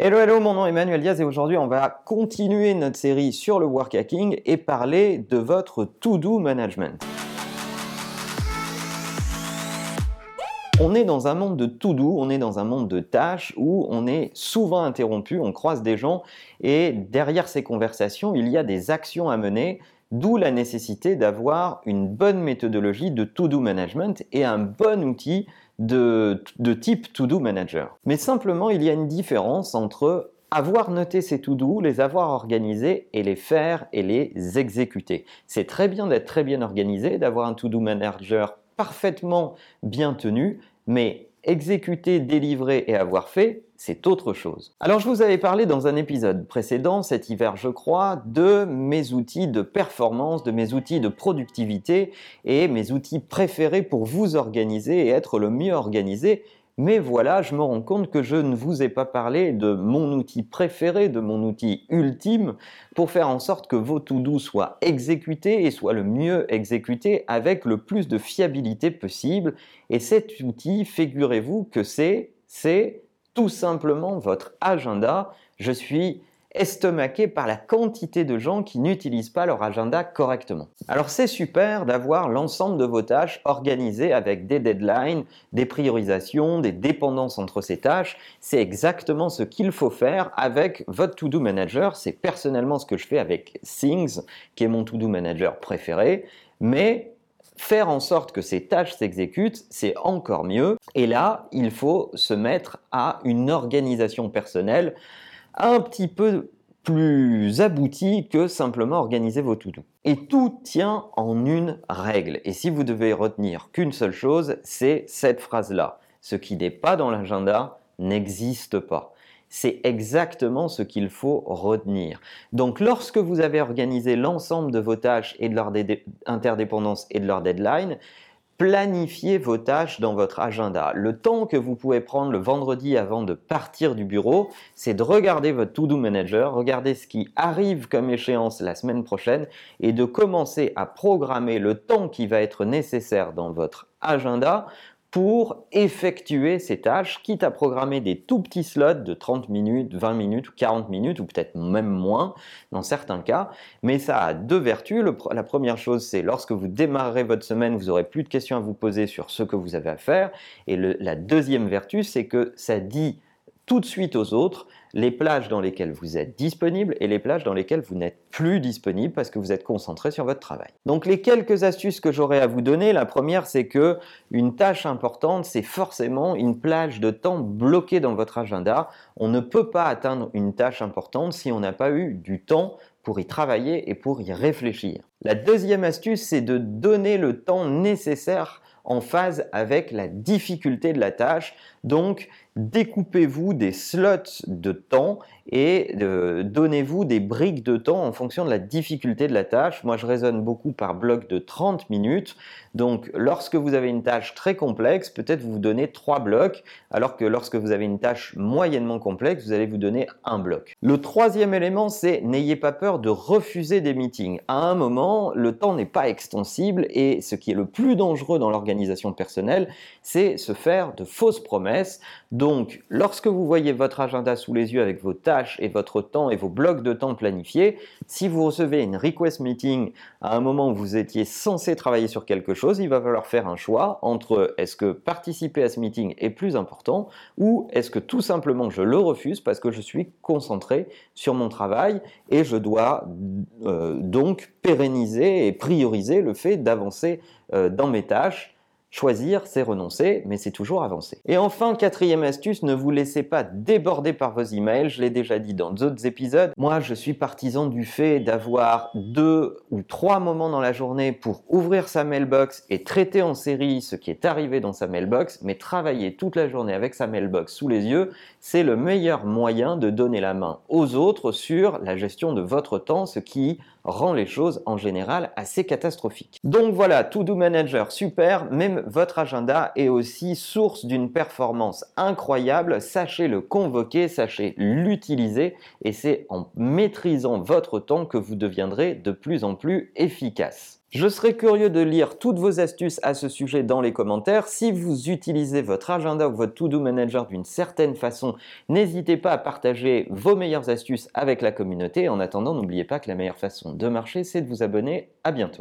Hello, hello, mon nom est Emmanuel Diaz et aujourd'hui on va continuer notre série sur le work hacking et parler de votre to-do management. On est dans un monde de to-do, on est dans un monde de tâches où on est souvent interrompu, on croise des gens et derrière ces conversations, il y a des actions à mener, d'où la nécessité d'avoir une bonne méthodologie de to-do management et un bon outil de, type to-do manager. Mais simplement, il y a une différence entre avoir noté ces to-do, les avoir organisés et les faire et les exécuter. C'est très bien d'être très bien organisé, d'avoir un to-do manager parfaitement bien tenu, mais exécuter, délivrer et avoir fait, c'est autre chose. Alors je vous avais parlé dans un épisode précédent, cet hiver je crois, de mes outils de performance, de mes outils de productivité et mes outils préférés pour vous organiser et être le mieux organisé mais voilà, je me rends compte que je ne vous ai pas parlé de mon outil préféré, de mon outil ultime, pour faire en sorte que vos to-do soient exécutés et soient le mieux exécutés avec le plus de fiabilité possible. Et cet outil, figurez-vous que c'est, c'est tout simplement votre agenda. Je suis estomaqué par la quantité de gens qui n'utilisent pas leur agenda correctement. Alors c'est super d'avoir l'ensemble de vos tâches organisées avec des deadlines, des priorisations, des dépendances entre ces tâches. C'est exactement ce qu'il faut faire avec votre To-Do Manager. C'est personnellement ce que je fais avec Things, qui est mon To-Do Manager préféré. Mais faire en sorte que ces tâches s'exécutent, c'est encore mieux. Et là, il faut se mettre à une organisation personnelle un petit peu plus abouti que simplement organiser vos to-do. Et tout tient en une règle. Et si vous devez retenir qu'une seule chose, c'est cette phrase-là. Ce qui n'est pas dans l'agenda n'existe pas. C'est exactement ce qu'il faut retenir. Donc lorsque vous avez organisé l'ensemble de vos tâches et de leurs interdépendances et de leurs deadlines, planifiez vos tâches dans votre agenda. Le temps que vous pouvez prendre le vendredi avant de partir du bureau, c'est de regarder votre To-Do Manager, regarder ce qui arrive comme échéance la semaine prochaine et de commencer à programmer le temps qui va être nécessaire dans votre agenda pour effectuer ces tâches, quitte à programmer des tout petits slots de 30 minutes, 20 minutes ou 40 minutes, ou peut-être même moins dans certains cas. Mais ça a deux vertus. la première chose, c'est lorsque vous démarrerez votre semaine, vous aurez plus de questions à vous poser sur ce que vous avez à faire. Et la deuxième vertu, c'est que ça dit tout de suite aux autres les plages dans lesquelles vous êtes disponible et les plages dans lesquelles vous n'êtes plus disponible parce que vous êtes concentré sur votre travail. Donc les quelques astuces que j'aurais à vous donner, la première c'est que une tâche importante, c'est forcément une plage de temps bloquée dans votre agenda. On ne peut pas atteindre une tâche importante si on n'a pas eu du temps pour y travailler et pour y réfléchir. La deuxième astuce, c'est de donner le temps nécessaire en phase avec la difficulté de la tâche. Donc, découpez-vous des slots de temps et euh, donnez-vous des briques de temps en fonction de la difficulté de la tâche. Moi, je raisonne beaucoup par bloc de 30 minutes. Donc, lorsque vous avez une tâche très complexe, peut-être vous vous donnez trois blocs, alors que lorsque vous avez une tâche moyennement complexe, vous allez vous donner un bloc. Le troisième élément, c'est n'ayez pas peur de refuser des meetings. À un moment, le temps n'est pas extensible et ce qui est le plus dangereux dans l'organisation personnelle, c'est se faire de fausses promesses. Lorsque vous voyez votre agenda sous les yeux avec vos tâches et votre temps et vos blocs de temps planifiés, si vous recevez une request meeting à un moment où vous étiez censé travailler sur quelque chose, il va falloir faire un choix entre est-ce que participer à ce meeting est plus important ou est-ce que tout simplement je le refuse parce que je suis concentré sur mon travail et je dois euh, donc pérenniser et prioriser le fait d'avancer euh, dans mes tâches Choisir, c'est renoncer, mais c'est toujours avancer. Et enfin, quatrième astuce, ne vous laissez pas déborder par vos emails. Je l'ai déjà dit dans d'autres épisodes. Moi, je suis partisan du fait d'avoir deux ou trois moments dans la journée pour ouvrir sa mailbox et traiter en série ce qui est arrivé dans sa mailbox, mais travailler toute la journée avec sa mailbox sous les yeux, c'est le meilleur moyen de donner la main aux autres sur la gestion de votre temps, ce qui rend les choses en général assez catastrophiques. Donc voilà, To Do Manager, super, même votre agenda est aussi source d'une performance incroyable, sachez le convoquer, sachez l'utiliser, et c'est en maîtrisant votre temps que vous deviendrez de plus en plus efficace. Je serais curieux de lire toutes vos astuces à ce sujet dans les commentaires. Si vous utilisez votre agenda ou votre To-Do Manager d'une certaine façon, n'hésitez pas à partager vos meilleures astuces avec la communauté. En attendant, n'oubliez pas que la meilleure façon de marcher, c'est de vous abonner. À bientôt.